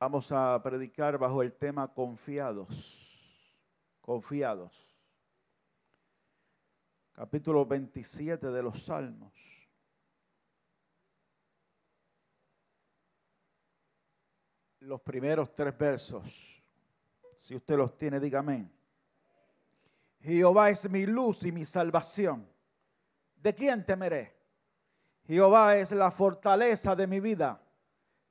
Vamos a predicar bajo el tema confiados. Confiados. Capítulo 27 de los Salmos. Los primeros tres versos. Si usted los tiene, dígame. Jehová es mi luz y mi salvación. ¿De quién temeré? Jehová es la fortaleza de mi vida.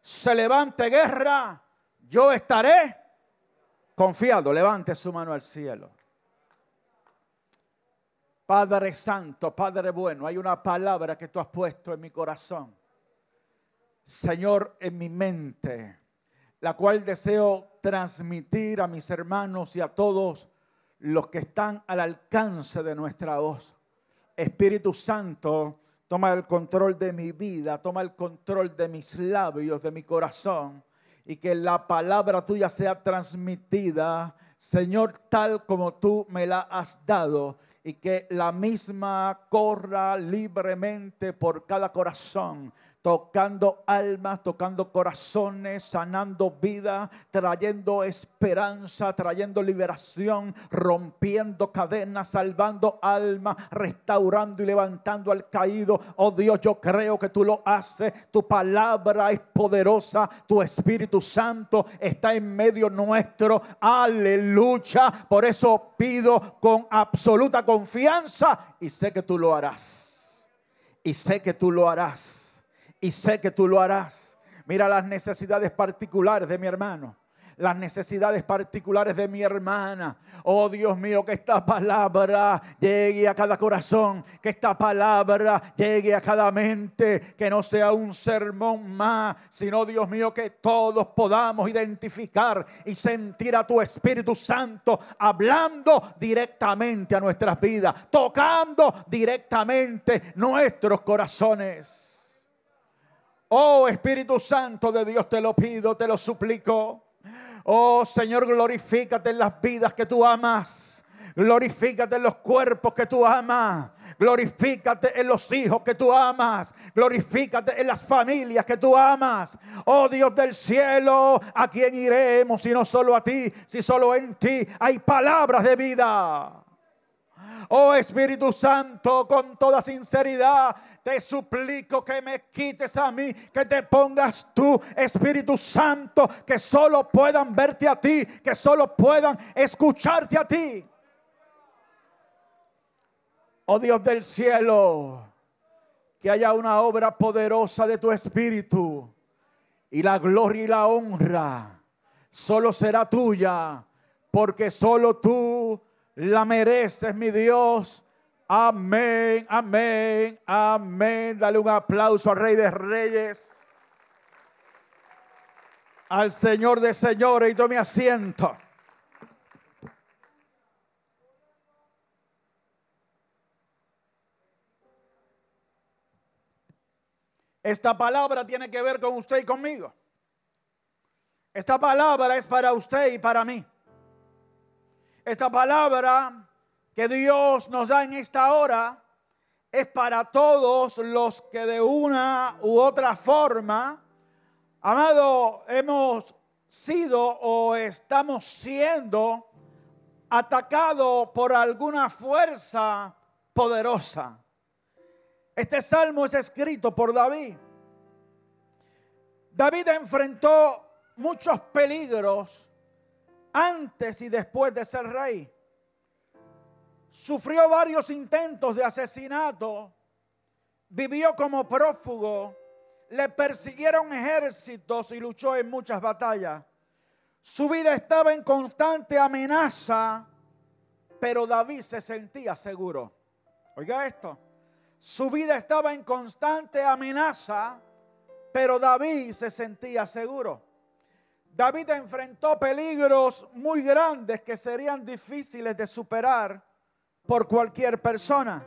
se levante guerra, yo estaré confiado. Levante su mano al cielo. Padre Santo, Padre bueno, hay una palabra que tú has puesto en mi corazón. Señor, en mi mente, la cual deseo transmitir a mis hermanos y a todos los que están al alcance de nuestra voz. Espíritu Santo, toma el control de mi vida, toma el control de mis labios, de mi corazón, y que la palabra tuya sea transmitida, Señor, tal como tú me la has dado, y que la misma corra libremente por cada corazón tocando almas, tocando corazones, sanando vida, trayendo esperanza, trayendo liberación, rompiendo cadenas, salvando almas, restaurando y levantando al caído. Oh Dios, yo creo que tú lo haces. Tu palabra es poderosa. Tu Espíritu Santo está en medio nuestro. Aleluya. Por eso pido con absoluta confianza y sé que tú lo harás. Y sé que tú lo harás y sé que tú lo harás. Mira las necesidades particulares de mi hermano las necesidades particulares de mi hermana. Oh Dios mío, que esta palabra llegue a cada corazón, que esta palabra llegue a cada mente, que no sea un sermón más, sino Dios mío, que todos podamos identificar y sentir a tu Espíritu Santo hablando directamente a nuestras vidas, tocando directamente nuestros corazones. Oh Espíritu Santo de Dios, te lo pido, te lo suplico. Oh Señor, glorifícate en las vidas que tú amas. Glorifícate en los cuerpos que tú amas. Glorifícate en los hijos que tú amas. Glorifícate en las familias que tú amas. Oh Dios del cielo, ¿a quién iremos si no solo a ti? Si solo en ti hay palabras de vida. Oh Espíritu Santo, con toda sinceridad, te suplico que me quites a mí, que te pongas tú, Espíritu Santo, que solo puedan verte a ti, que solo puedan escucharte a ti. Oh Dios del cielo, que haya una obra poderosa de tu Espíritu y la gloria y la honra solo será tuya, porque solo tú la mereces, mi Dios Amén, amén, amén. Dale un aplauso al Rey de Reyes. Al Señor de Señores y tome asiento. Esta palabra tiene que ver con usted y conmigo. Esta palabra es para usted y para mí. Esta palabra que Dios nos da en esta hora es para todos los que de una u otra forma, amado, hemos sido o estamos siendo atacados por alguna fuerza poderosa. Este salmo es escrito por David. David enfrentó muchos peligros antes y después de ser rey sufrió varios intentos de asesinato, vivió como prófugo, le persiguieron ejércitos y luchó en muchas batallas. Su vida estaba en constante amenaza, pero David se sentía seguro. Oiga esto, su vida estaba en constante amenaza, pero David se sentía seguro. David enfrentó peligros muy grandes que serían difíciles de superar por cualquier persona.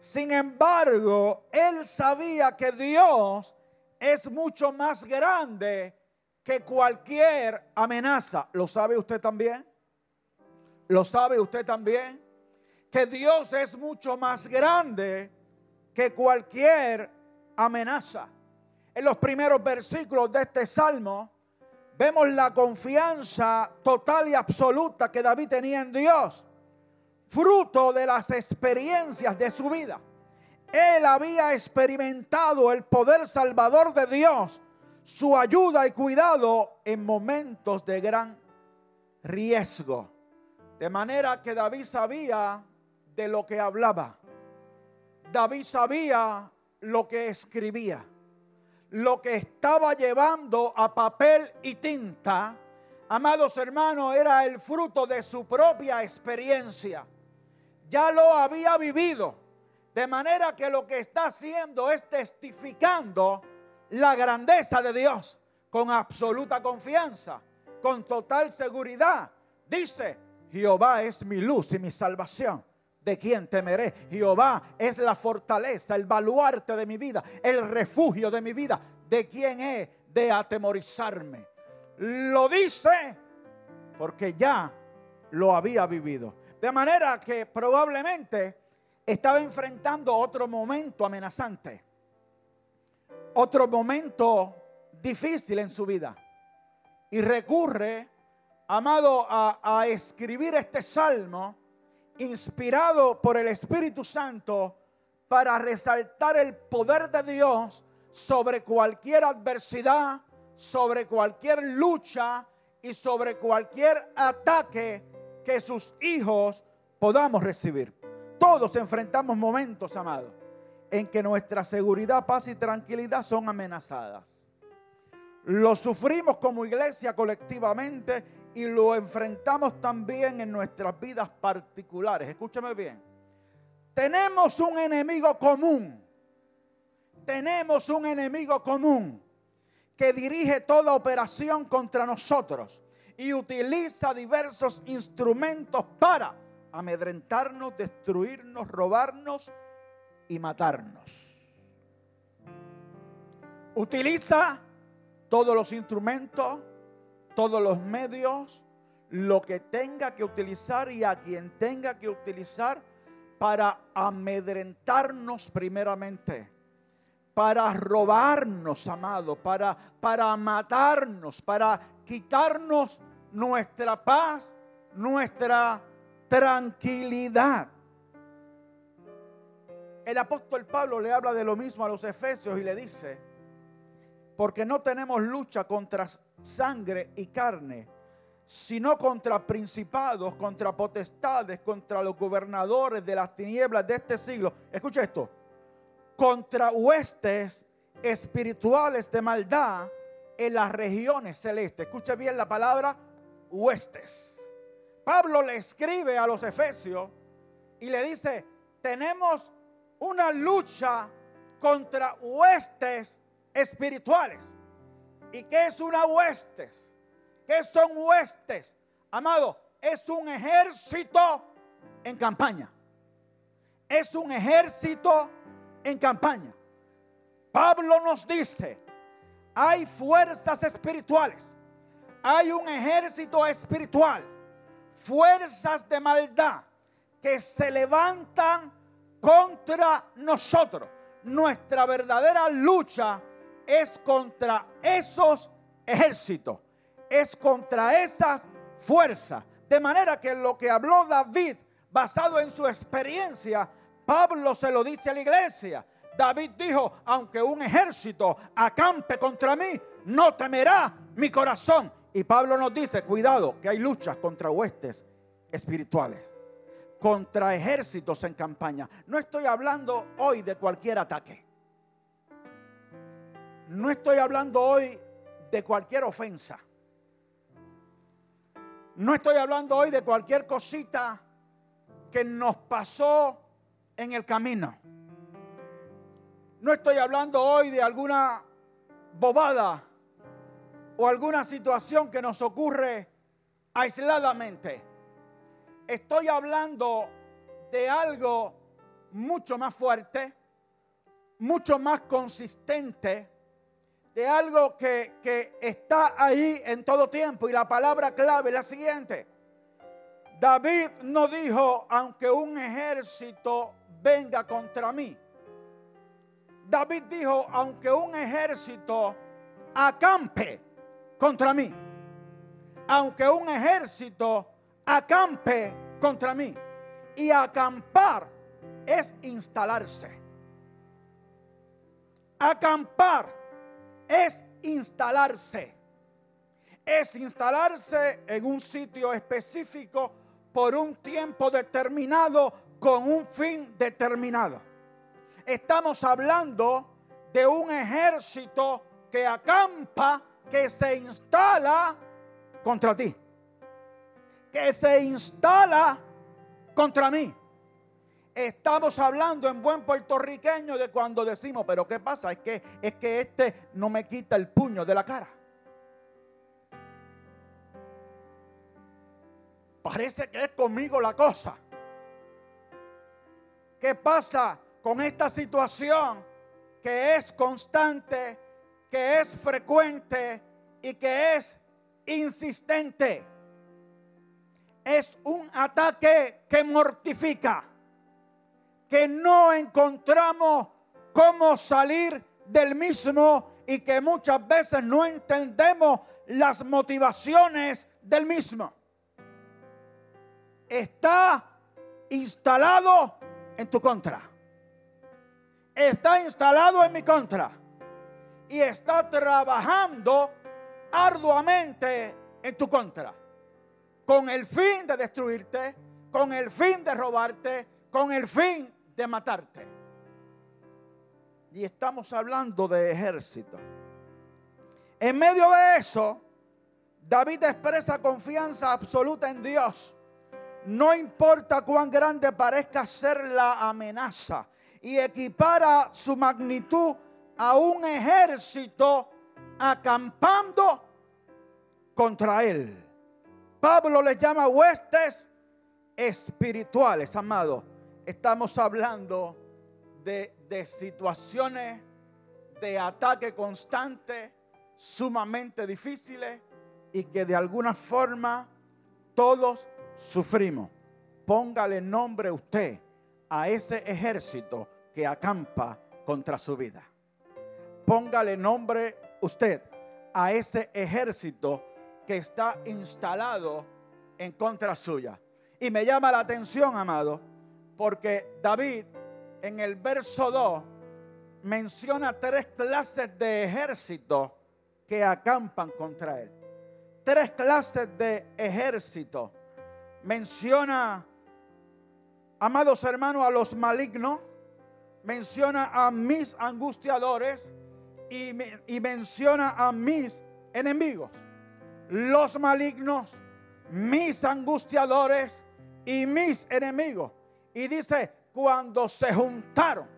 Sin embargo, él sabía que Dios es mucho más grande que cualquier amenaza. ¿Lo sabe usted también? ¿Lo sabe usted también? Que Dios es mucho más grande que cualquier amenaza. En los primeros versículos de este salmo vemos la confianza total y absoluta que David tenía en Dios, fruto de las experiencias de su vida. Él había experimentado el poder salvador de Dios, su ayuda y cuidado en momentos de gran riesgo. De manera que David sabía de lo que hablaba. David sabía lo que escribía. Lo que estaba llevando a papel y tinta, amados hermanos, era el fruto de su propia experiencia. Ya lo había vivido de manera que lo que está haciendo es testificando la grandeza de Dios con absoluta confianza, con total seguridad. Dice, Jehová es mi luz y mi salvación. ¿De quién temeré? Jehová es la fortaleza, el baluarte de mi vida, el refugio de mi vida. ¿De quién he de atemorizarme? Lo dice porque ya lo había vivido. De manera que probablemente estaba enfrentando otro momento amenazante, otro momento difícil en su vida. Y recurre, amado, a, escribir este salmo inspirado por el Espíritu Santo para resaltar el poder de Dios sobre cualquier adversidad, sobre cualquier lucha y sobre cualquier ataque que sus hijos podamos recibir. Todos enfrentamos momentos, amados, en que nuestra seguridad, paz y tranquilidad son amenazadas. Lo sufrimos como iglesia colectivamente y lo enfrentamos también en nuestras vidas particulares. Escúchame bien. Tenemos un enemigo común. Tenemos un enemigo común que dirige toda operación contra nosotros y utiliza diversos instrumentos para amedrentarnos, destruirnos, robarnos y matarnos. Utiliza todos los instrumentos, todos los medios, lo que tenga que utilizar y a quien tenga que utilizar para amedrentarnos primeramente, para robarnos, amado, para, para matarnos, para quitarnos nuestra paz, nuestra tranquilidad. El apóstol Pablo le habla de lo mismo a los efesios y le dice, porque no tenemos lucha contra sangre y carne, sino contra principados, contra potestades, contra los gobernadores de las tinieblas de este siglo. Escucha esto, contra huestes espirituales de maldad en las regiones celestes. Escucha bien la palabra huestes. Pablo le escribe a los efesios y le dice, tenemos una lucha contra huestes espirituales. ¿Y qué es una huestes? ¿Qué son huestes? Amado, es un ejército en campaña. Es un ejército en campaña. Pablo nos dice, hay fuerzas espirituales. Hay un ejército espiritual fuerzas de maldad que se levantan contra nosotros. Nuestra verdadera lucha es contra esos ejércitos, es contra esas fuerzas. De manera que lo que habló David, basado en su experiencia, Pablo se lo dice a la iglesia. David dijo, aunque un ejército acampe contra mí, no temerá mi corazón. Y Pablo nos dice, cuidado, que hay luchas contra huestes espirituales, contra ejércitos en campaña. No estoy hablando hoy de cualquier ataque. No estoy hablando hoy de cualquier ofensa. No estoy hablando hoy de cualquier cosita que nos pasó en el camino. No estoy hablando hoy de alguna bobada o alguna situación que nos ocurre aisladamente. Estoy hablando de algo mucho más fuerte, mucho más consistente, de algo que, que está ahí en todo tiempo. Y la palabra clave es la siguiente. David no dijo, aunque un ejército venga contra mí. David dijo, aunque un ejército acampe contra mí. Aunque un ejército acampe contra mí. Y acampar es instalarse. Acampar es instalarse. Es instalarse en un sitio específico por un tiempo determinado con un fin determinado. Estamos hablando de un ejército que acampa, que se instala contra ti, que se instala contra mí. Estamos hablando en buen puertorriqueño de cuando decimos, pero ¿qué pasa? Es que, es que este no me quita el puño de la cara. Parece que es conmigo la cosa. ¿Qué pasa con esta situación que es constante, que es frecuente y que es insistente? Es un ataque que mortifica, que no encontramos cómo salir del mismo y que muchas veces no entendemos las motivaciones del mismo está instalado en tu contra. Está instalado en mi contra. Y está trabajando arduamente en tu contra. Con el fin de destruirte, con el fin de robarte, con el fin de matarte. Y estamos hablando de ejército. En medio de eso, David expresa confianza absoluta en Dios no importa cuán grande parezca ser la amenaza, y equipara su magnitud a un ejército acampando contra él. Pablo les llama huestes espirituales, amado. Estamos hablando de, de situaciones de ataque constante, sumamente difíciles y que de alguna forma todos sufrimos. Póngale nombre usted a ese ejército que acampa contra su vida. Póngale nombre usted a ese ejército que está instalado en contra suya. Y me llama la atención, amado, porque David en el verso 2 menciona tres clases de ejércitos que acampan contra él. Tres clases de ejércitos menciona, amados hermanos, a los malignos, menciona a mis angustiadores y, y menciona a mis enemigos. Los malignos, mis angustiadores y mis enemigos. Y dice, cuando se juntaron,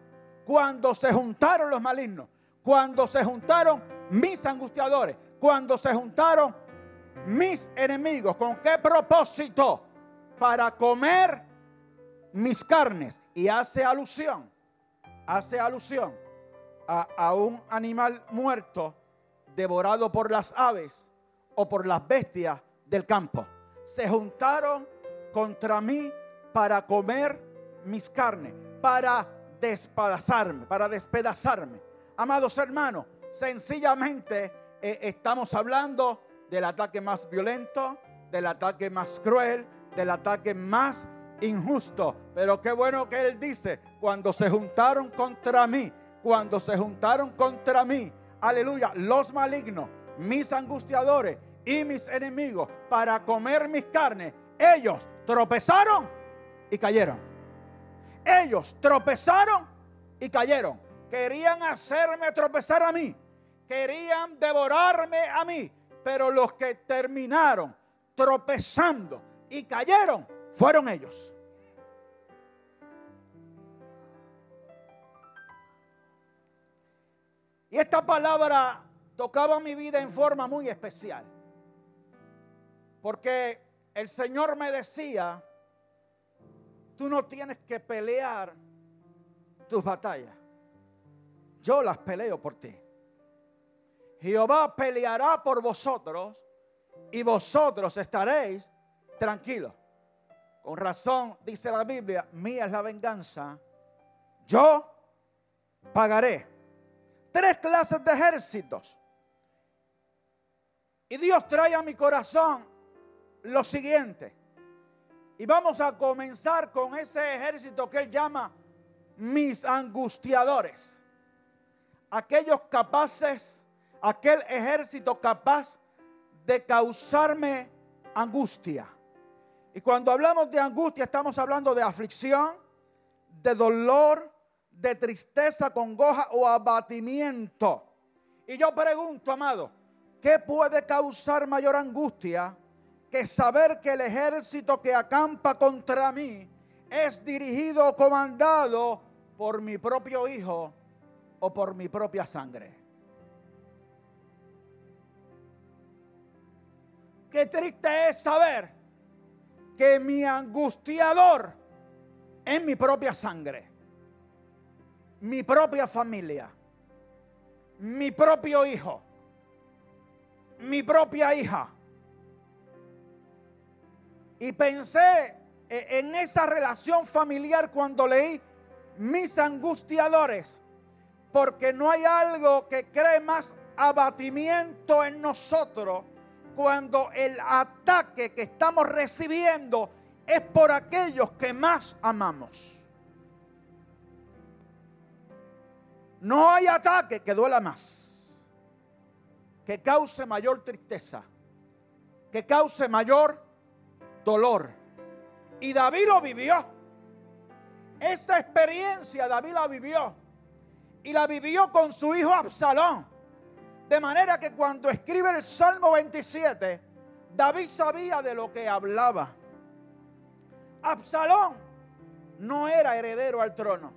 cuando se juntaron los malignos, cuando se juntaron mis angustiadores, cuando se juntaron mis enemigos, ¿con qué propósito? Para comer mis carnes. Y hace alusión, hace alusión a, un animal muerto devorado por las aves o por las bestias del campo. Se juntaron contra mí para comer mis carnes, para despedazarme, para despedazarme. Amados hermanos, sencillamente eh, estamos hablando del ataque más violento, del ataque más cruel, del ataque más injusto. Pero qué bueno que él dice, cuando se juntaron contra mí, cuando se juntaron contra mí, aleluya, los malignos, mis angustiadores y mis enemigos para comer mis carnes, ellos tropezaron y cayeron. Ellos tropezaron y cayeron. Querían hacerme tropezar a mí. Querían devorarme a mí. Pero los que terminaron tropezando y cayeron fueron ellos. Y esta palabra tocaba mi vida en forma muy especial. Porque el Señor me decía, tú no tienes que pelear tus batallas. Yo las peleo por ti. Jehová peleará por vosotros y vosotros estaréis tranquilos. Con razón dice la Biblia, mía es la venganza. Yo pagaré. Tres clases de ejércitos. Y Dios trae a mi corazón lo siguiente. Y vamos a comenzar con ese ejército que él llama mis angustiadores. Aquellos capaces, aquel ejército capaz de causarme angustia. Y cuando hablamos de angustia estamos hablando de aflicción, de dolor, de tristeza, congoja o abatimiento. Y yo pregunto, amado, ¿qué puede causar mayor angustia que saber que el ejército que acampa contra mí es dirigido o comandado por mi propio hijo o por mi propia sangre? Qué triste es saber que mi angustiador es mi propia sangre, mi propia familia, mi propio hijo, mi propia hija. Y pensé e, en esa relación familiar cuando leí mis angustiadores, porque no hay algo que cree más abatimiento en nosotros cuando el ataque que estamos recibiendo es por aquellos que más amamos. No hay ataque que duela más, que cause mayor tristeza, que cause mayor dolor. Y David lo vivió. Esa experiencia David la vivió. Y la vivió con su hijo Absalón. De manera que cuando escribe el Salmo 27, David sabía de lo que hablaba. Absalón no era heredero al trono.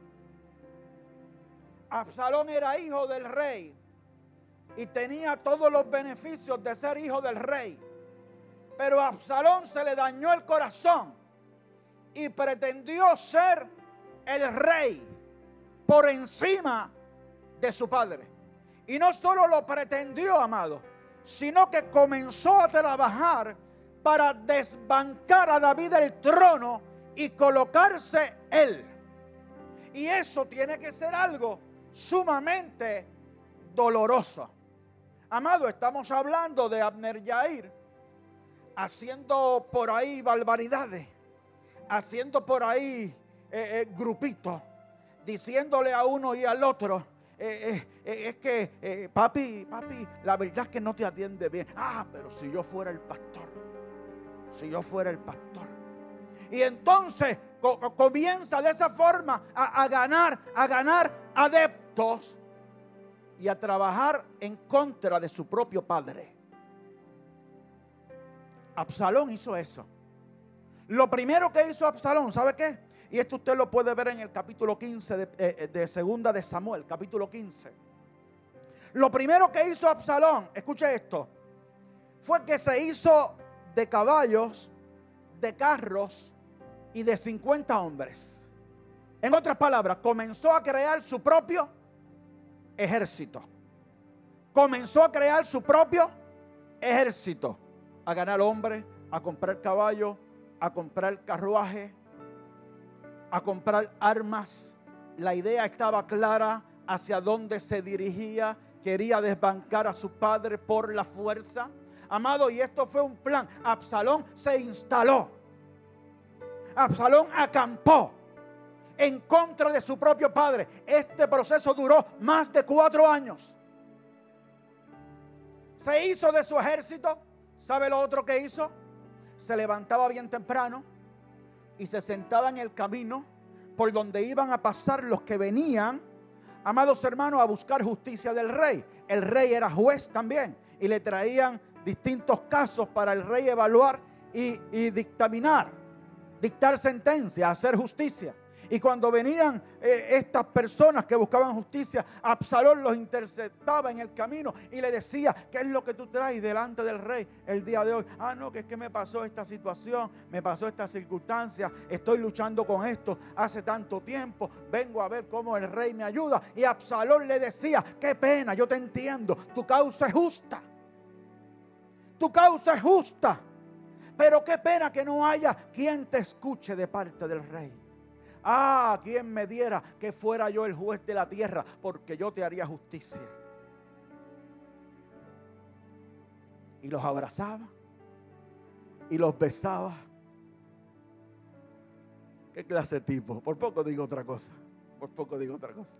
Absalón era hijo del rey y tenía todos los beneficios de ser hijo del rey. Pero a Absalón se le dañó el corazón y pretendió ser el rey por encima de su padre. Y no solo lo pretendió, amado, sino que comenzó a trabajar para desbancar a David del trono y colocarse él. Y eso tiene que ser algo sumamente doloroso. Amado, estamos hablando de Abner Yair haciendo por ahí barbaridades, haciendo por ahí eh, eh, grupitos, diciéndole a uno y al otro, eh, eh, eh, es que, papi, papi, la verdad es que no te atiende bien. Ah, pero si yo fuera el pastor, si yo fuera el pastor. Y entonces comienza de esa forma a, a ganar, a ganar adeptos y a trabajar en contra de su propio padre. Absalón hizo eso. Lo primero que hizo Absalón, ¿sabe qué? Y esto usted lo puede ver en el capítulo 15 de, eh, de Segunda de Samuel, capítulo 15. Lo primero que hizo Absalón, escuche esto, fue que se hizo de caballos, de carros y de 50 hombres. En otras palabras, comenzó a crear su propio ejército. Comenzó a crear su propio ejército. A ganar hombres, a comprar caballos, a comprar carruajes, a comprar armas. La idea estaba clara hacia dónde se dirigía. Quería desbancar a su padre por la fuerza. Amado, y esto fue un plan. Absalón se instaló. Absalón acampó en contra de su propio padre. Este proceso duró más de cuatro años. Se hizo de su ejército. ¿Sabe lo otro que hizo? Se levantaba bien temprano y se sentaba en el camino por donde iban a pasar los que venían, amados hermanos, a buscar justicia del rey. El rey era juez también y le traían distintos casos para el rey evaluar y, y dictaminar, dictar sentencia, hacer justicia. Y cuando venían eh, estas personas que buscaban justicia, Absalón los interceptaba en el camino y le decía, ¿qué es lo que tú traes delante del rey el día de hoy? Ah, no, que es que me pasó esta situación, me pasó esta circunstancia, estoy luchando con esto hace tanto tiempo, vengo a ver cómo el rey me ayuda. Y Absalón le decía, qué pena, yo te entiendo, tu causa es justa. Tu causa es justa. Pero qué pena que no haya quien te escuche de parte del rey. Ah, quien me diera que fuera yo el juez de la tierra, porque yo te haría justicia. Y los abrazaba y los besaba. ¿Qué clase de tipo? Por poco digo otra cosa. Por poco digo otra cosa.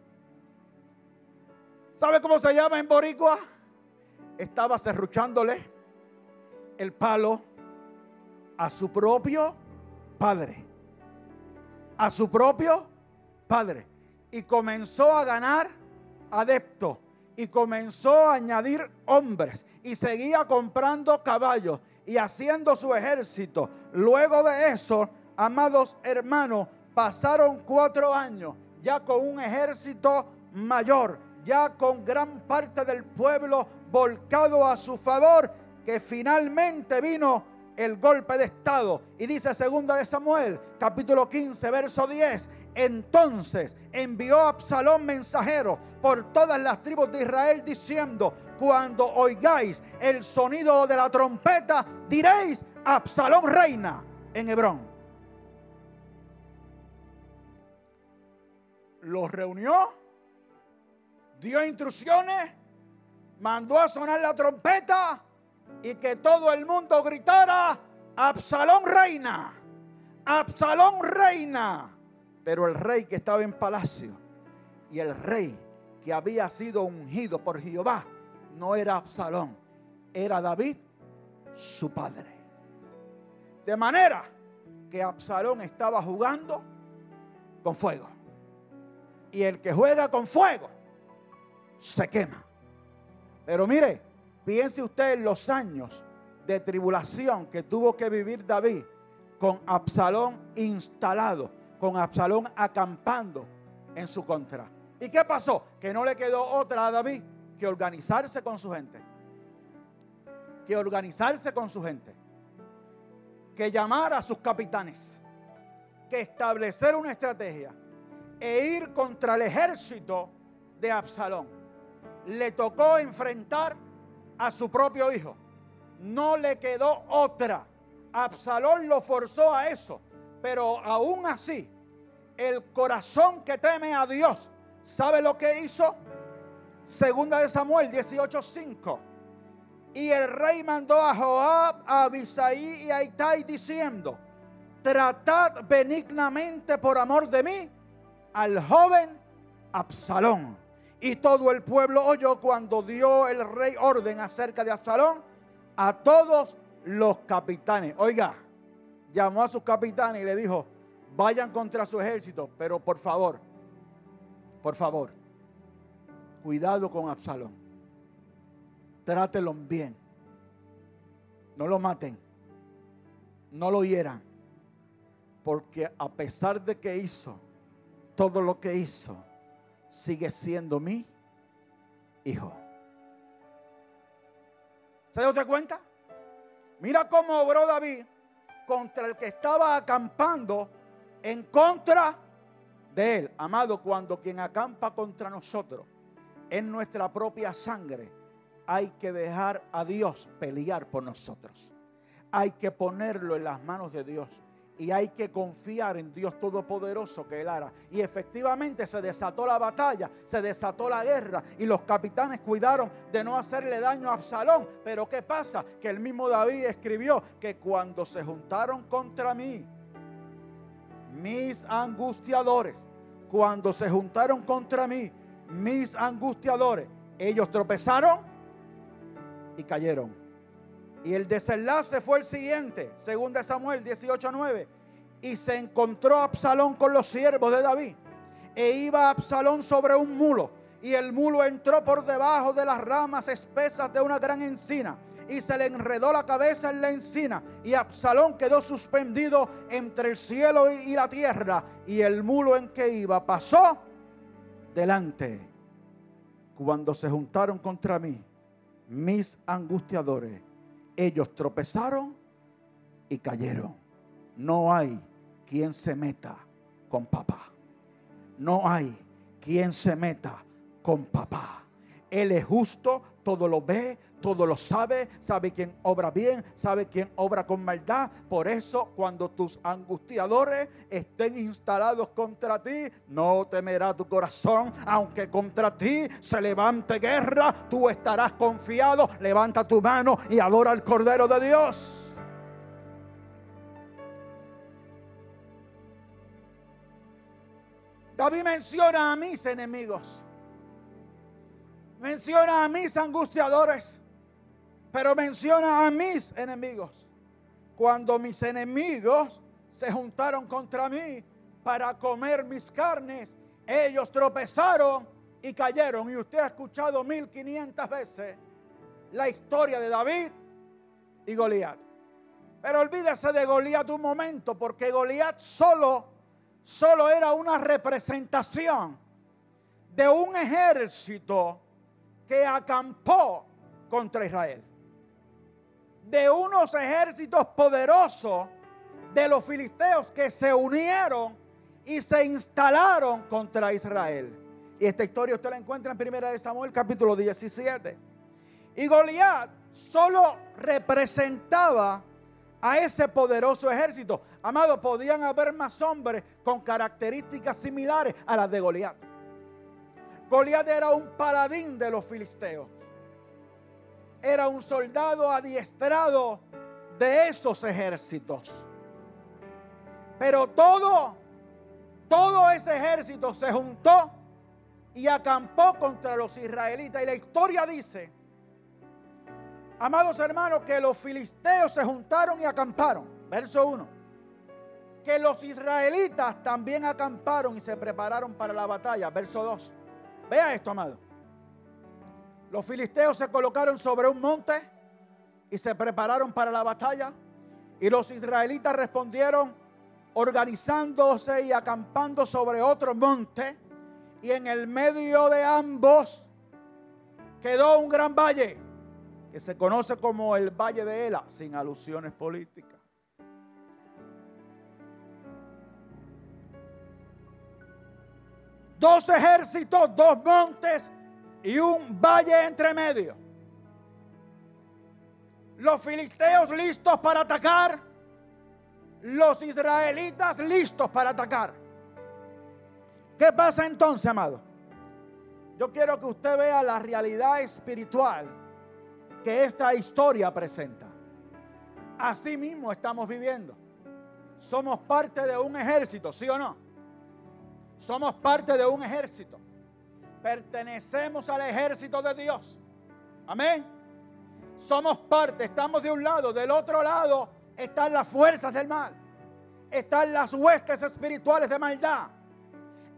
¿Sabe cómo se llama en Boricua? Estaba cerruchándole el palo a su propio padre. A su propio padre. Y comenzó a ganar adeptos. Y comenzó a añadir hombres. Y seguía comprando caballos y haciendo su ejército. Luego de eso, amados hermanos, pasaron cuatro años ya con un ejército mayor, ya con gran parte del pueblo volcado a su favor, que finalmente vino el golpe de estado. Y dice segunda de Samuel, capítulo 15, verso 10. Entonces envió Absalón mensajero por todas las tribus de Israel diciendo, cuando oigáis el sonido de la trompeta, diréis, Absalón reina en Hebrón. Los reunió, dio instrucciones, mandó a sonar la trompeta y que todo el mundo gritara, Absalón reina, Absalón reina. Pero el rey que estaba en palacio y el rey que había sido ungido por Jehová no era Absalón, era David, su padre. De manera que Absalón estaba jugando con fuego. Y el que juega con fuego se quema. Pero mire, Piense usted los años de tribulación que tuvo que vivir David con Absalón instalado, con Absalón acampando en su contra. ¿Y qué pasó? Que no le quedó otra a David que organizarse con su gente. Que organizarse con su gente. Que llamar a sus capitanes. Que establecer una estrategia. E ir contra el ejército de Absalón. Le tocó enfrentar a su propio hijo. No le quedó otra. Absalón lo forzó a eso. Pero aún así, el corazón que teme a Dios, ¿sabe lo que hizo? Segunda de Samuel 18:5. Y el rey mandó a Joab, a Abisaí y a Itai diciendo: Tratad benignamente por amor de mí al joven Absalón. Y todo el pueblo oyó cuando dio el rey orden acerca de Absalón a todos los capitanes. Oiga, llamó a sus capitanes y le dijo, vayan contra su ejército, pero por favor, por favor, cuidado con Absalón. Trátelo bien. No lo maten. No lo hieran. Porque a pesar de que hizo todo lo que hizo, sigue siendo mi hijo. ¿Se dio cuenta? Mira cómo obró David contra el que estaba acampando en contra de él. Amado, cuando quien acampa contra nosotros es nuestra propia sangre, hay que dejar a Dios pelear por nosotros. Hay que ponerlo en las manos de Dios y hay que confiar en Dios Todopoderoso que Él hará. Y efectivamente se desató la batalla, se desató la guerra y los capitanes cuidaron de no hacerle daño a Absalón. Pero ¿qué pasa? Que el mismo David escribió que cuando se juntaron contra mí, mis angustiadores, cuando se juntaron contra mí, mis angustiadores, ellos tropezaron y cayeron. Y el desenlace fue el siguiente, según de Samuel 18:9. Y se encontró Absalón con los siervos de David. E iba Absalón sobre un mulo. Y el mulo entró por debajo de las ramas espesas de una gran encina. y se le enredó la cabeza en la encina y Absalón quedó suspendido entre el cielo y la tierra y el mulo en que iba pasó delante. Cuando se juntaron contra mí mis angustiadores, ellos tropezaron y cayeron. No hay quien se meta con papá. No hay quien se meta con papá. Él es justo, todo lo ve, todo lo sabe, sabe quién obra bien, sabe quién obra con maldad. Por eso cuando tus angustiadores estén instalados contra ti, no temerá tu corazón, aunque contra ti se levante guerra, tú estarás confiado, levanta tu mano y adora al Cordero de Dios. David menciona a mis enemigos. Menciona a mis angustiadores. Pero menciona a mis enemigos. Cuando mis enemigos se juntaron contra mí para comer mis carnes, ellos tropezaron y cayeron. Y usted ha escuchado 1500 veces la historia de David y Goliat. Pero olvídese de Goliat un momento, porque Goliat solo solo era una representación de un ejército que acampó contra Israel. De unos ejércitos poderosos de los filisteos que se unieron y se instalaron contra Israel. Y esta historia usted la encuentra en 1 Samuel capítulo 17. Y Goliat solo representaba a ese poderoso ejército. Amado, podían haber más hombres con características similares a las de Goliat. Goliat era un paladín de los filisteos. Era un soldado adiestrado de esos ejércitos. Pero todo, todo ese ejército se juntó y acampó contra los israelitas. Y la historia dice Amados hermanos, que los filisteos se juntaron y acamparon. Verso 1. Que los israelitas también acamparon y se prepararon para la batalla. Verso 2. Vea esto, amado. Los filisteos se colocaron sobre un monte y se prepararon para la batalla. Y los israelitas respondieron organizándose y acampando sobre otro monte. Y en el medio de ambos quedó un gran valle que se conoce como el Valle de Ela, sin alusiones políticas. Dos ejércitos, dos montes y un valle entre medio. Los filisteos listos para atacar, los israelitas listos para atacar. ¿Qué pasa entonces, amado? Yo quiero que usted vea la realidad espiritual que esta historia presenta. Así mismo estamos viviendo. Somos parte de un ejército, ¿sí o no? Somos parte de un ejército. Pertenecemos al ejército de Dios. Amén. Somos parte, estamos de un lado, del otro lado están las fuerzas del mal. Están las huestes espirituales de maldad.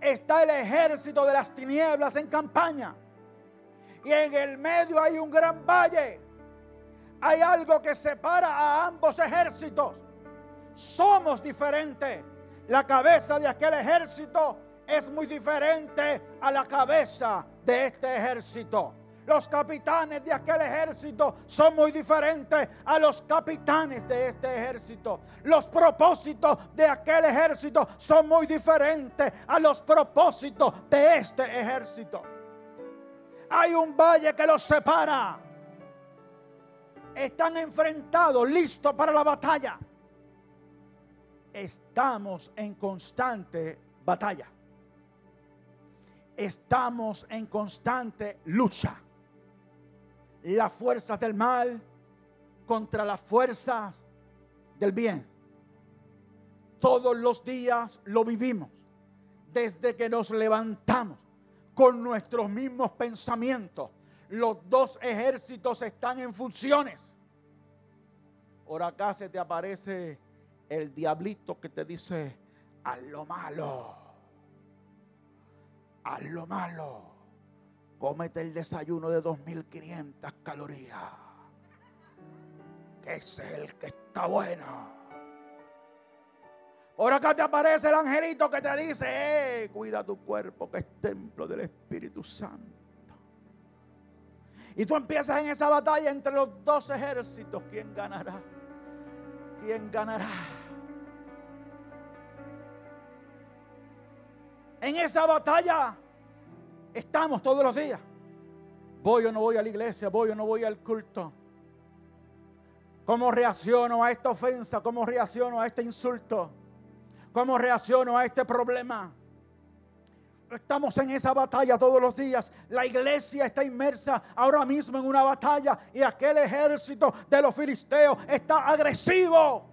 Está el ejército de las tinieblas en campaña y en el medio hay un gran valle. Hay algo que separa a ambos ejércitos. Somos diferentes. La cabeza de aquel ejército es muy diferente a la cabeza de este ejército. Los capitanes de aquel ejército son muy diferentes a los capitanes de este ejército. Los propósitos de aquel ejército son muy diferentes a los propósitos de este ejército hay un valle que los separa. Están enfrentados, listos para la batalla. Estamos en constante batalla. Estamos en constante lucha. Las fuerzas del mal contra las fuerzas del bien. Todos los días lo vivimos. Desde que nos levantamos con nuestros mismos pensamientos. Los dos ejércitos están en funciones. Ahora acá se te aparece el diablito que te dice, haz lo malo, haz lo malo, cómete el desayuno de 2.500 calorías. ese es el que está bueno. Por acá te aparece el angelito que te dice, eh, cuida tu cuerpo que es templo del Espíritu Santo. Y tú empiezas en esa batalla entre los dos ejércitos. ¿Quién ganará? ¿Quién ganará? En esa batalla estamos todos los días. Voy o no voy a la iglesia, voy o no voy al culto. ¿Cómo reacciono a esta ofensa? ¿Cómo reacciono a este insulto? ¿Cómo reacciono a este problema? Estamos en esa batalla todos los días. La iglesia está inmersa ahora mismo en una batalla y aquel ejército de los filisteos está agresivo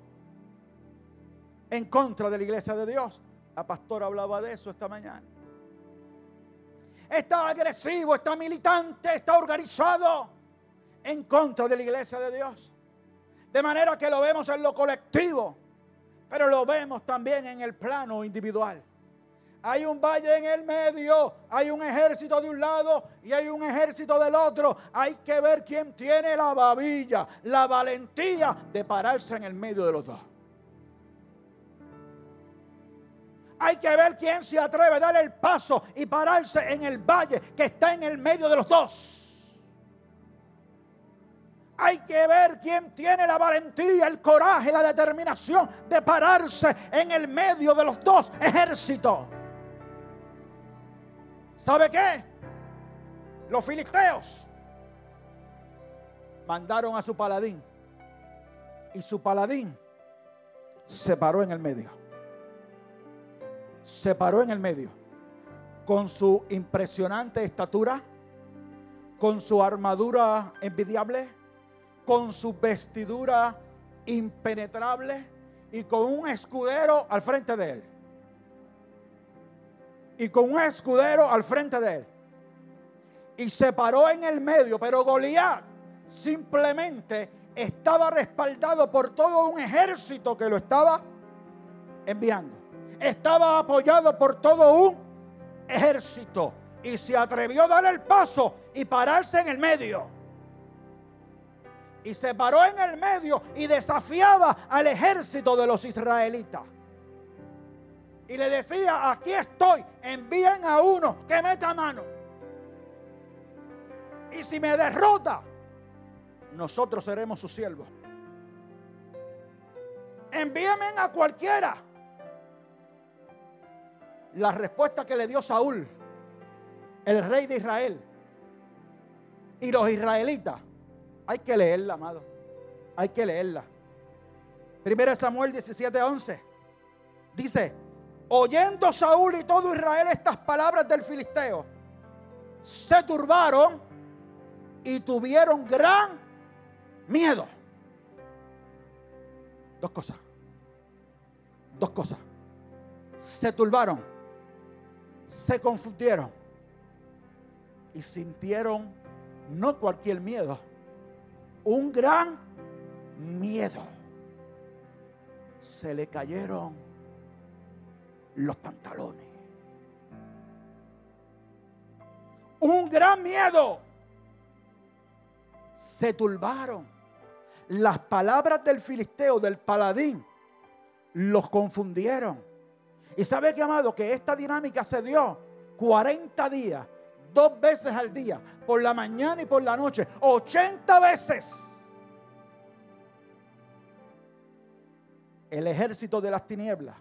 en contra de la iglesia de Dios. La pastora hablaba de eso esta mañana. Está agresivo, está militante, está organizado en contra de la iglesia de Dios. De manera que lo vemos en lo colectivo pero lo vemos también en el plano individual. Hay un valle en el medio, hay un ejército de un lado y hay un ejército del otro. Hay que ver quién tiene la babilla, la valentía de pararse en el medio de los dos. Hay que ver quién se atreve a dar el paso y pararse en el valle que está en el medio de los dos. Hay que ver quién tiene la valentía, el coraje, la determinación de pararse en el medio de los dos ejércitos. ¿Sabe qué? Los filisteos mandaron a su paladín y su paladín se paró en el medio. Se paró en el medio con su impresionante estatura, con su armadura envidiable con su vestidura impenetrable y con un escudero al frente de él. Y con un escudero al frente de él. Y se paró en el medio, pero Goliat simplemente estaba respaldado por todo un ejército que lo estaba enviando. Estaba apoyado por todo un ejército. Y se atrevió a dar el paso y pararse en el medio y se paró en el medio y desafiaba al ejército de los israelitas. Y le decía, aquí estoy, envíen a uno que meta mano. Y si me derrota, nosotros seremos sus siervos. Envíenme a cualquiera. La respuesta que le dio Saúl, el rey de Israel, y los israelitas, hay que leerla, amado. Hay que leerla. Primera Samuel 17, 11. Dice, oyendo Saúl y todo Israel estas palabras del filisteo, se turbaron y tuvieron gran miedo. Dos cosas. Dos cosas. Se turbaron, se confundieron y sintieron no cualquier miedo, un gran miedo. Se le cayeron los pantalones. Un gran miedo. Se turbaron. Las palabras del filisteo, del paladín, los confundieron. Y sabe que, amado, que esta dinámica se dio 40 días dos veces al día, por la mañana y por la noche, 80 veces. El ejército de las tinieblas,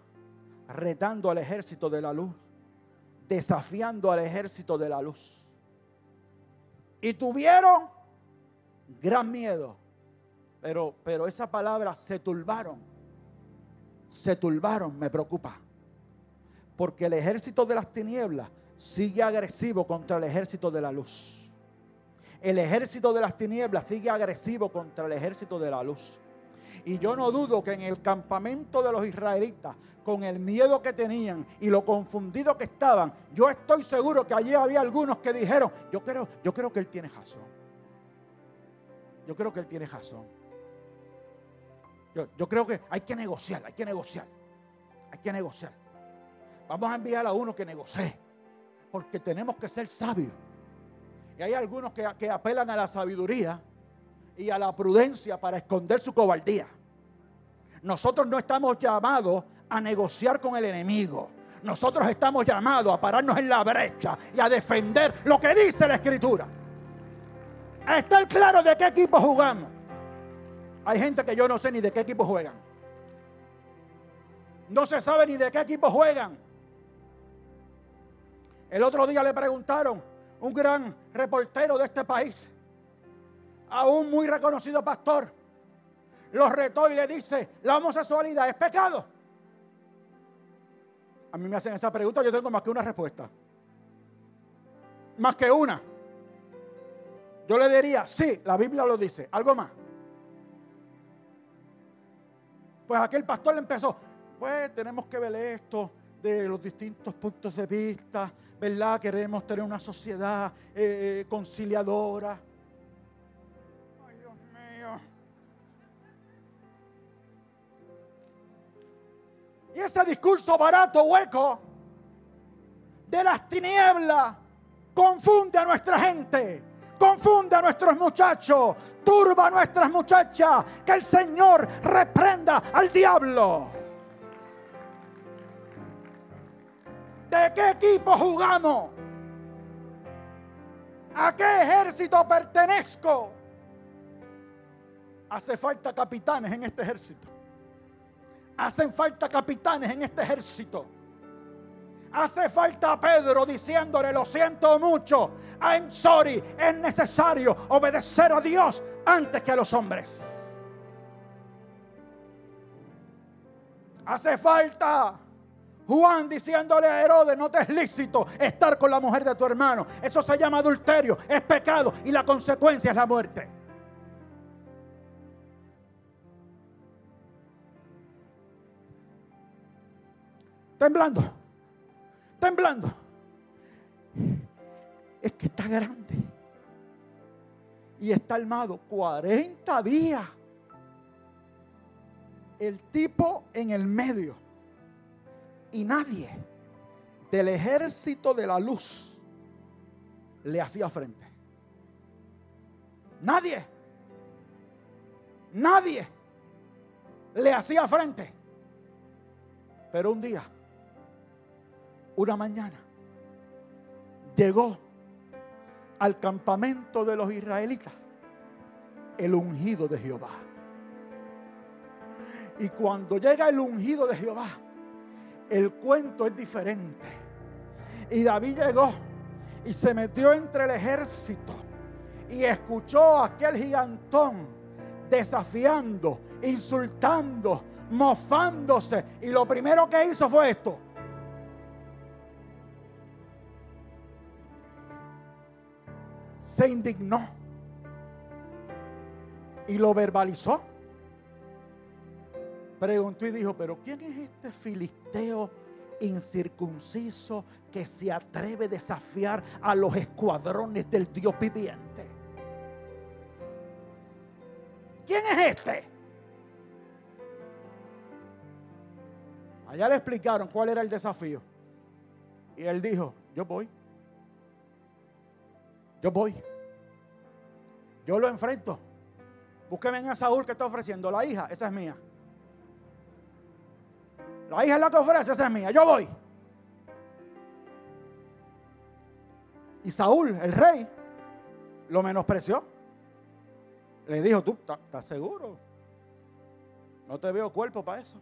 retando al ejército de la luz, desafiando al ejército de la luz. Y tuvieron gran miedo. Pero, pero esa palabra se turbaron. Se turbaron, me preocupa. Porque el ejército de las tinieblas sigue agresivo contra el ejército de la luz. El ejército de las tinieblas sigue agresivo contra el ejército de la luz. Y yo no dudo que en el campamento de los israelitas, con el miedo que tenían y lo confundido que estaban, yo estoy seguro que allí había algunos que dijeron, yo creo, yo creo que él tiene razón. Yo creo que él tiene razón. Yo, yo creo que hay que negociar, hay que negociar. Hay que negociar. Vamos a enviar a uno que negocie porque tenemos que ser sabios. Y hay algunos que, apelan a la sabiduría y a la prudencia para esconder su cobardía. Nosotros no estamos llamados a negociar con el enemigo. Nosotros estamos llamados a pararnos en la brecha y a defender lo que dice la escritura. A estar claro de qué equipo jugamos. Hay gente que yo no sé ni de qué equipo juegan. No se sabe ni de qué equipo juegan. El otro día le preguntaron un gran reportero de este país, a un muy reconocido pastor, lo retó y le dice, la homosexualidad es pecado. A mí me hacen esa pregunta, yo tengo más que una respuesta. Más que una. Yo le diría, sí, la Biblia lo dice. ¿Algo más? Pues aquel pastor le empezó, pues tenemos que ver esto de los distintos puntos de vista, ¿verdad? Queremos tener una sociedad eh, conciliadora. Ay, Dios mío. Y ese discurso barato, hueco, de las tinieblas, confunde a nuestra gente confunde a nuestros muchachos, turba a nuestras muchachas. Que el Señor reprenda al diablo. ¿De qué equipo jugamos? ¿A qué ejército pertenezco? Hace falta capitanes en este ejército. Hacen falta capitanes en este ejército. Hace falta Pedro diciéndole, lo siento mucho, I'm sorry, es necesario obedecer a Dios antes que a los hombres. Hace falta Juan diciéndole a Herodes, no te es lícito estar con la mujer de tu hermano. Eso se llama adulterio, es pecado y la consecuencia es la muerte. Temblando temblando. Es que está grande. Y está armado 40 días. El tipo en el medio. Y nadie del ejército de la luz le hacía frente. Nadie. Nadie le hacía frente. Pero un día una mañana llegó al campamento de los israelitas el ungido de Jehová. Y cuando llega el ungido de Jehová, el cuento es diferente. Y David llegó y se metió entre el ejército y escuchó a aquel gigantón desafiando, insultando, mofándose. Y lo primero que hizo fue esto. se indignó y lo verbalizó. Preguntó y dijo, pero ¿quién es este filisteo incircunciso que se atreve a desafiar a los escuadrones del Dios viviente? ¿Quién es este? Allá le explicaron cuál era el desafío. Y él dijo, yo voy. Yo voy. Yo lo enfrento. Búsqueme a Saúl que está ofreciendo. La hija, esa es mía. La hija es la que ofrece, esa es mía. Yo voy. Y Saúl, el rey, lo menospreció. Le dijo, tú, ¿estás seguro? No te veo cuerpo para eso.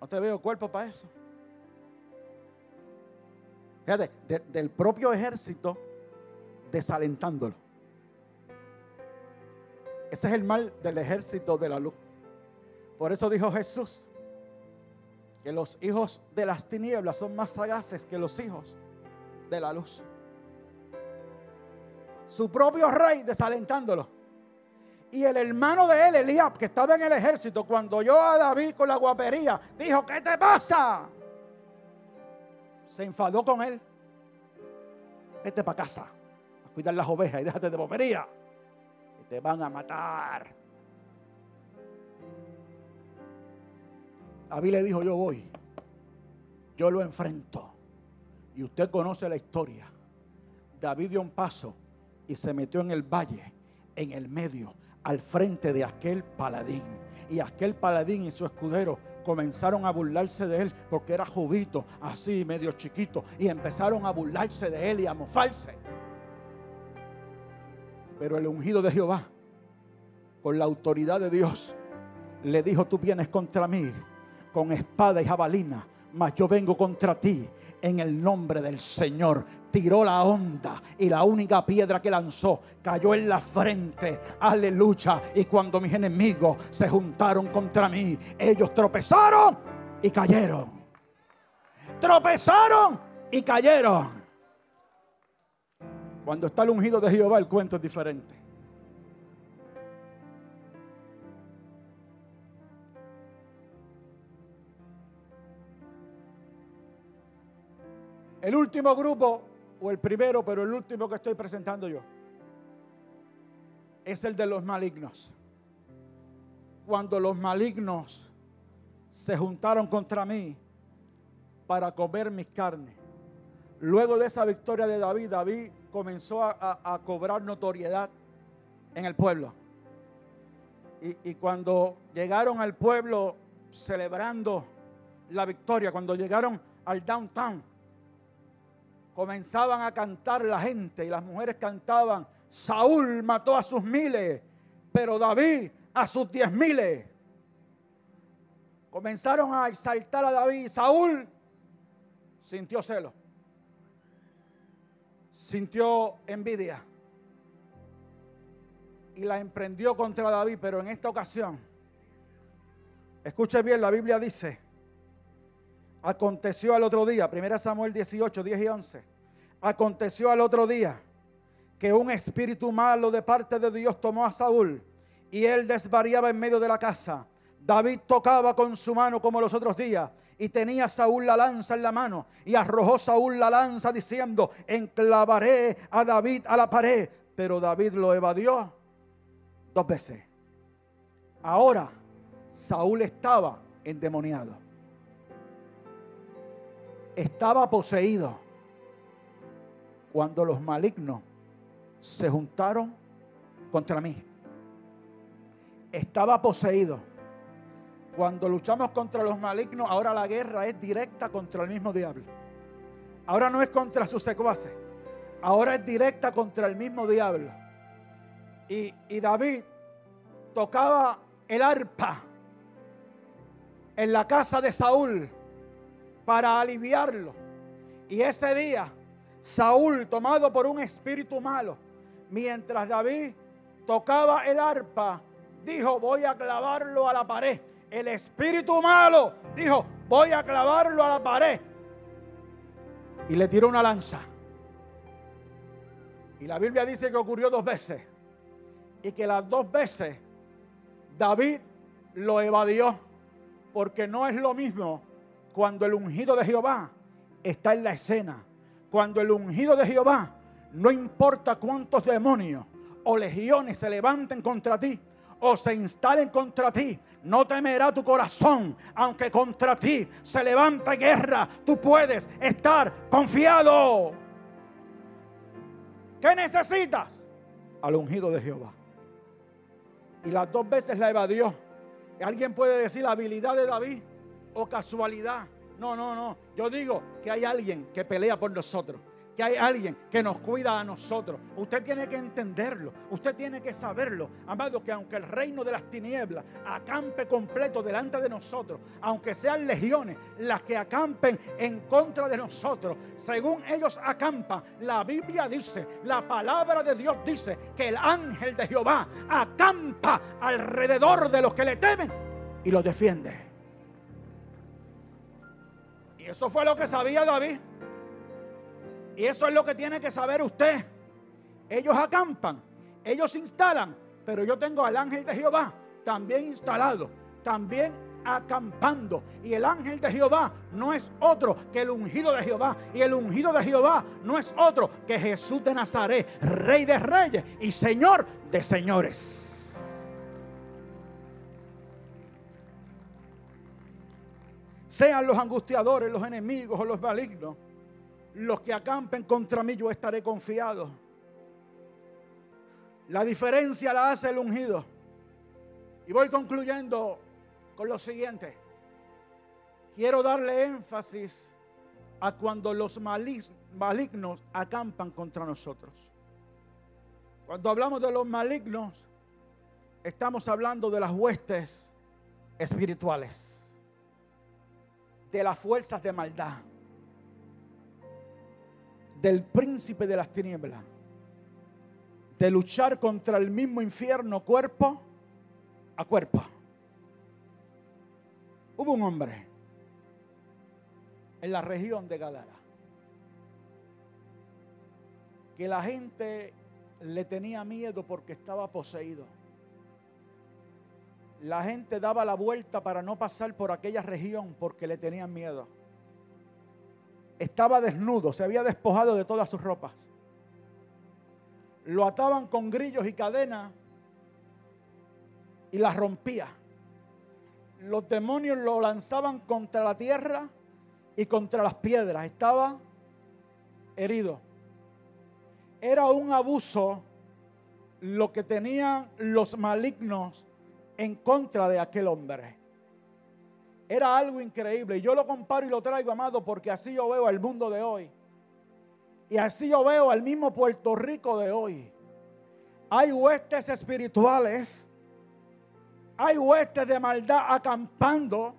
No te veo cuerpo para eso. Fíjate, del propio ejército desalentándolo. Ese es el mal del ejército de la luz. Por eso dijo Jesús que los hijos de las tinieblas son más sagaces que los hijos de la luz. Su propio rey desalentándolo. Y el hermano de él, Eliab, que estaba en el ejército, cuando oyó a David con la guapería, dijo, ¿qué te pasa? se enfadó con él. Vete para casa a cuidar las ovejas y déjate de bobería. Que te van a matar. David le dijo, yo voy. Yo lo enfrento. Y usted conoce la historia. David dio un paso y se metió en el valle en el medio, al frente de aquel paladín. Y aquel paladín y su escudero comenzaron a burlarse de él porque era jubito, así medio chiquito, y empezaron a burlarse de él y a mofarse. Pero el ungido de Jehová, con la autoridad de Dios, le dijo, tú vienes contra mí con espada y jabalina, mas yo vengo contra ti en el nombre del Señor. Tiró la onda y la única piedra que lanzó cayó en la frente. Aleluya. Y cuando mis enemigos se juntaron contra mí, ellos tropezaron y cayeron. Tropezaron y cayeron. Cuando está el ungido de Jehová, el cuento es diferente. El último grupo, o el primero, pero el último que estoy presentando yo, es el de los malignos. Cuando los malignos se juntaron contra mí para comer mis carnes. Luego de esa victoria de David, David comenzó a, cobrar notoriedad en el pueblo. Y, y, cuando llegaron al pueblo celebrando la victoria, cuando llegaron al downtown, comenzaban a cantar la gente y las mujeres cantaban, Saúl mató a sus miles, pero David a sus diez miles. Comenzaron a exaltar a David. Saúl sintió celo, sintió envidia y la emprendió contra David, pero en esta ocasión, escuche bien, la Biblia dice, Aconteció al otro día, 1 Samuel 18, 10 y 11. Aconteció al otro día que un espíritu malo de parte de Dios tomó a Saúl y él desvariaba en medio de la casa. David tocaba con su mano como los otros días y tenía Saúl la lanza en la mano y arrojó Saúl la lanza diciendo, enclavaré a David a la pared. Pero David lo evadió dos veces. Ahora Saúl estaba endemoniado estaba poseído cuando los malignos se juntaron contra mí. Estaba poseído. Cuando luchamos contra los malignos, ahora la guerra es directa contra el mismo diablo. Ahora no es contra sus secuaces. Ahora es directa contra el mismo diablo. Y, y David tocaba el arpa en la casa de Saúl para aliviarlo. Y ese día, Saúl, tomado por un espíritu malo, mientras David tocaba el arpa, dijo, voy a clavarlo a la pared. El espíritu malo dijo, voy a clavarlo a la pared. Y le tiró una lanza. Y la Biblia dice que ocurrió dos veces. Y que las dos veces David lo evadió. Porque no es lo mismo cuando el ungido de Jehová está en la escena, cuando el ungido de Jehová, no importa cuántos demonios o legiones se levanten contra ti, o se instalen contra ti, no temerá tu corazón, aunque contra ti se levanta guerra, tú puedes estar confiado. ¿Qué necesitas? Al ungido de Jehová. Y las dos veces la evadió. Alguien puede decir la habilidad de David o casualidad. No, no, no. Yo digo que hay alguien que pelea por nosotros. Que hay alguien que nos cuida a nosotros. Usted tiene que entenderlo. Usted tiene que saberlo. Amado, que aunque el reino de las tinieblas acampe completo delante de nosotros, aunque sean legiones las que acampen en contra de nosotros, según ellos acampan, la Biblia dice, la palabra de Dios dice que el ángel de Jehová acampa alrededor de los que le temen y los defiende eso fue lo que sabía David. Y eso es lo que tiene que saber usted. Ellos acampan, ellos instalan, pero yo tengo al ángel de Jehová también instalado, también acampando. Y el ángel de Jehová no es otro que el ungido de Jehová. Y el ungido de Jehová no es otro que Jesús de Nazaret, rey de reyes y señor de señores. Sean los angustiadores, los enemigos o los malignos, los que acampen contra mí, yo estaré confiado. La diferencia la hace el ungido. Y voy concluyendo con lo siguiente. Quiero darle énfasis a cuando los malignos acampan contra nosotros. Cuando hablamos de los malignos, estamos hablando de las huestes espirituales, de las fuerzas de maldad, del príncipe de las tinieblas, de luchar contra el mismo infierno cuerpo a cuerpo. Hubo un hombre en la región de Galara que la gente le tenía miedo porque estaba poseído. La gente daba la vuelta para no pasar por aquella región porque le tenían miedo. Estaba desnudo, se había despojado de todas sus ropas. Lo ataban con grillos y cadenas y las rompía. Los demonios lo lanzaban contra la tierra y contra las piedras. Estaba herido. Era un abuso lo que tenían los malignos en contra de aquel hombre. Era algo increíble. Y yo lo comparo y lo traigo, amado, porque así yo veo al mundo de hoy. Y así yo veo al mismo Puerto Rico de hoy. Hay huestes espirituales. Hay huestes de maldad acampando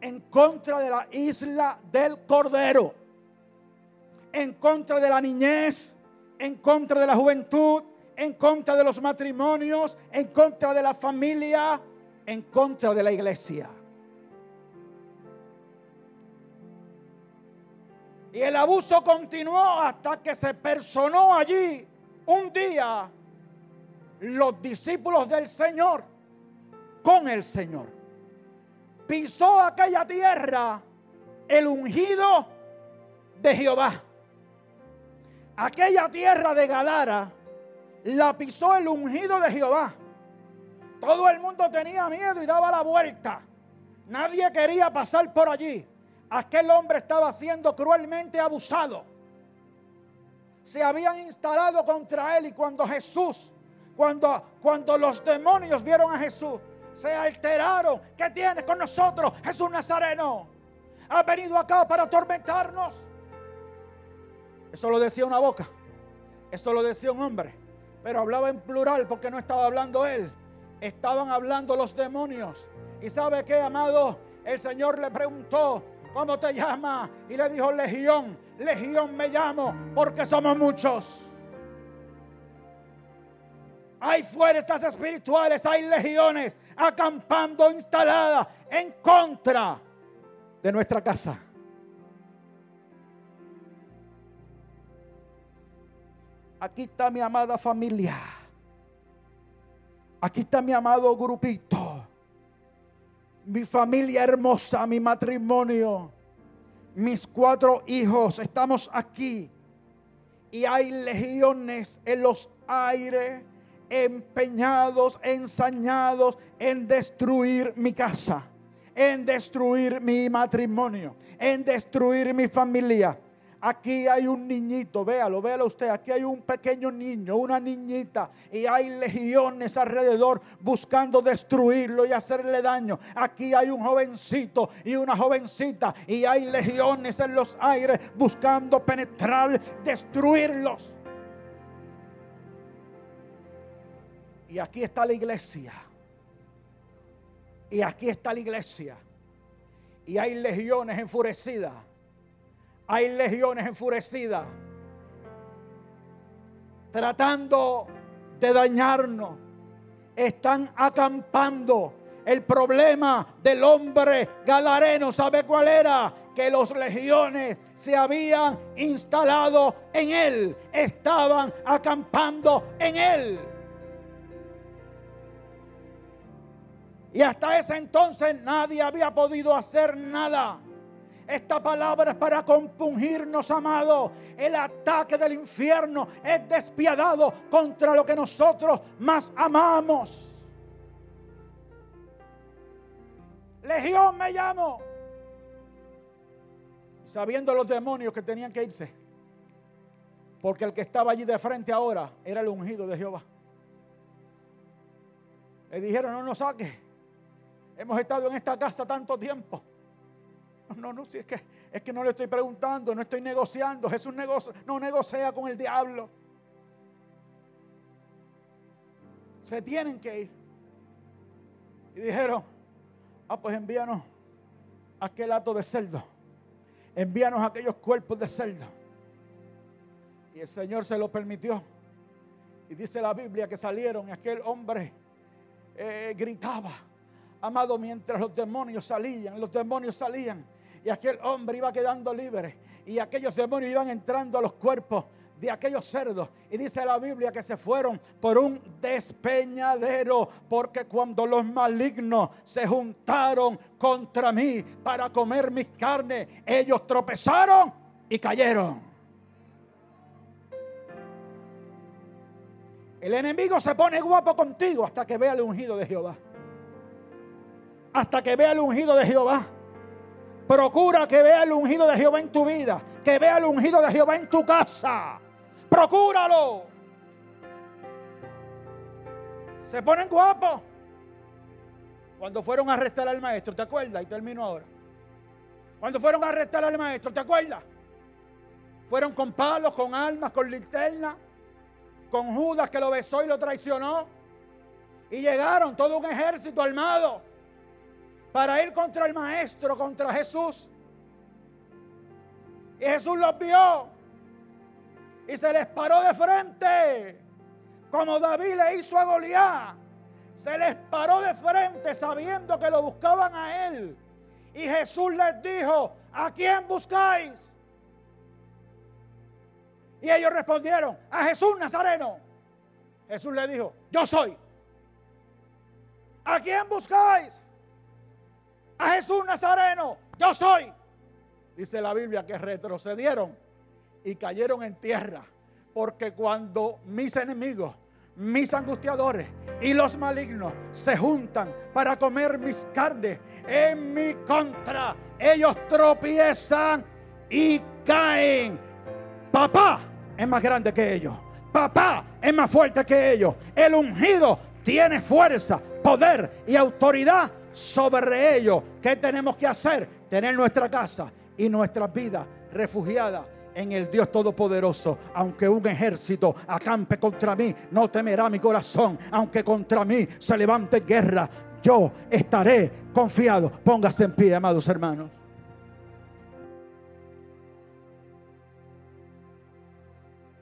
en contra de la isla del Cordero. En contra de la niñez. En contra de la juventud en contra de los matrimonios, en contra de la familia, en contra de la iglesia. Y el abuso continuó hasta que se personó allí un día los discípulos del Señor con el Señor. Pisó aquella tierra el ungido de Jehová. Aquella tierra de Gadara la pisó el ungido de Jehová. Todo el mundo tenía miedo y daba la vuelta. Nadie quería pasar por allí. Aquel hombre estaba siendo cruelmente abusado. Se habían instalado contra él y cuando Jesús, cuando, cuando los demonios vieron a Jesús, se alteraron. ¿Qué tienes con nosotros, Jesús Nazareno? ¿Ha venido acá para atormentarnos? Eso lo decía una boca. Eso lo decía un hombre. Pero hablaba en plural porque no estaba hablando él. Estaban hablando los demonios. ¿Y sabe qué, amado? El Señor le preguntó, ¿cómo te llamas? Y le dijo, Legión, Legión me llamo porque somos muchos. Hay fuerzas espirituales, hay legiones acampando instaladas en contra de nuestra casa. Aquí está mi amada familia. Aquí está mi amado grupito. Mi familia hermosa, mi matrimonio. Mis cuatro hijos. Estamos aquí. Y hay legiones en los aires empeñados, ensañados en destruir mi casa, en destruir mi matrimonio, en destruir mi familia. Aquí hay un niñito, véalo, véalo usted. Aquí hay un pequeño niño, una niñita. Y hay legiones alrededor buscando destruirlo y hacerle daño. Aquí hay un jovencito y una jovencita. Y hay legiones en los aires buscando penetrar, destruirlos. Y aquí está la iglesia. Y aquí está la iglesia. Y hay legiones enfurecidas hay legiones enfurecidas tratando de dañarnos. Están acampando. El problema del hombre galareno, ¿sabe cuál era? Que los legiones se habían instalado en él, estaban acampando en él. Y hasta ese entonces nadie había podido hacer nada. Esta palabra es para compungirnos, amado. El ataque del infierno es despiadado contra lo que nosotros más amamos. Legión me llamo. Sabiendo los demonios que tenían que irse. Porque el que estaba allí de frente ahora era el ungido de Jehová. Le dijeron, no nos saque. Hemos estado en esta casa tanto tiempo. No, no, si es que, es que no le estoy preguntando, no estoy negociando. Jesús negocia, no negocia con el diablo. Se tienen que ir. Y dijeron, ah, pues envíanos aquel hato de cerdo. Envíanos aquellos cuerpos de cerdo. Y el Señor se lo permitió. Y dice la Biblia que salieron y aquel hombre eh, gritaba, amado, mientras los demonios salían, los demonios salían. Y aquel hombre iba quedando libre. Y aquellos demonios iban entrando a los cuerpos de aquellos cerdos. Y dice la Biblia que se fueron por un despeñadero, porque cuando los malignos se juntaron contra mí para comer mis carnes, ellos tropezaron y cayeron. El enemigo se pone guapo contigo hasta que vea el ungido de Jehová. Hasta que vea el ungido de Jehová. Procura que vea el ungido de Jehová en tu vida. Que vea el ungido de Jehová en tu casa. Procúralo. Se ponen guapos. Cuando fueron a arrestar al maestro, ¿te acuerdas? Y termino ahora. Cuando fueron a arrestar al maestro, ¿te acuerdas? Fueron con palos, con armas, con linterna, con Judas que lo besó y lo traicionó. Y llegaron todo un ejército armado para ir contra el maestro, contra Jesús. Y Jesús los vio y se les paró de frente, como David le hizo a Goliat. Se les paró de frente sabiendo que lo buscaban a él. Y Jesús les dijo, ¿a quién buscáis? Y ellos respondieron, a Jesús Nazareno. Jesús le dijo, yo soy. ¿A quién buscáis? Jesús Nazareno, yo soy. Dice la Biblia que retrocedieron y cayeron en tierra. Porque cuando mis enemigos, mis angustiadores y los malignos se juntan para comer mis carnes en mi contra, ellos tropiezan y caen. Papá es más grande que ellos. Papá es más fuerte que ellos. El ungido tiene fuerza, poder y autoridad sobre ellos. ¿Qué tenemos que hacer? Tener nuestra casa y nuestra vida refugiada en el Dios Todopoderoso. Aunque un ejército acampe contra mí, no temerá mi corazón. Aunque contra mí se levante guerra, yo estaré confiado. Póngase en pie, amados hermanos.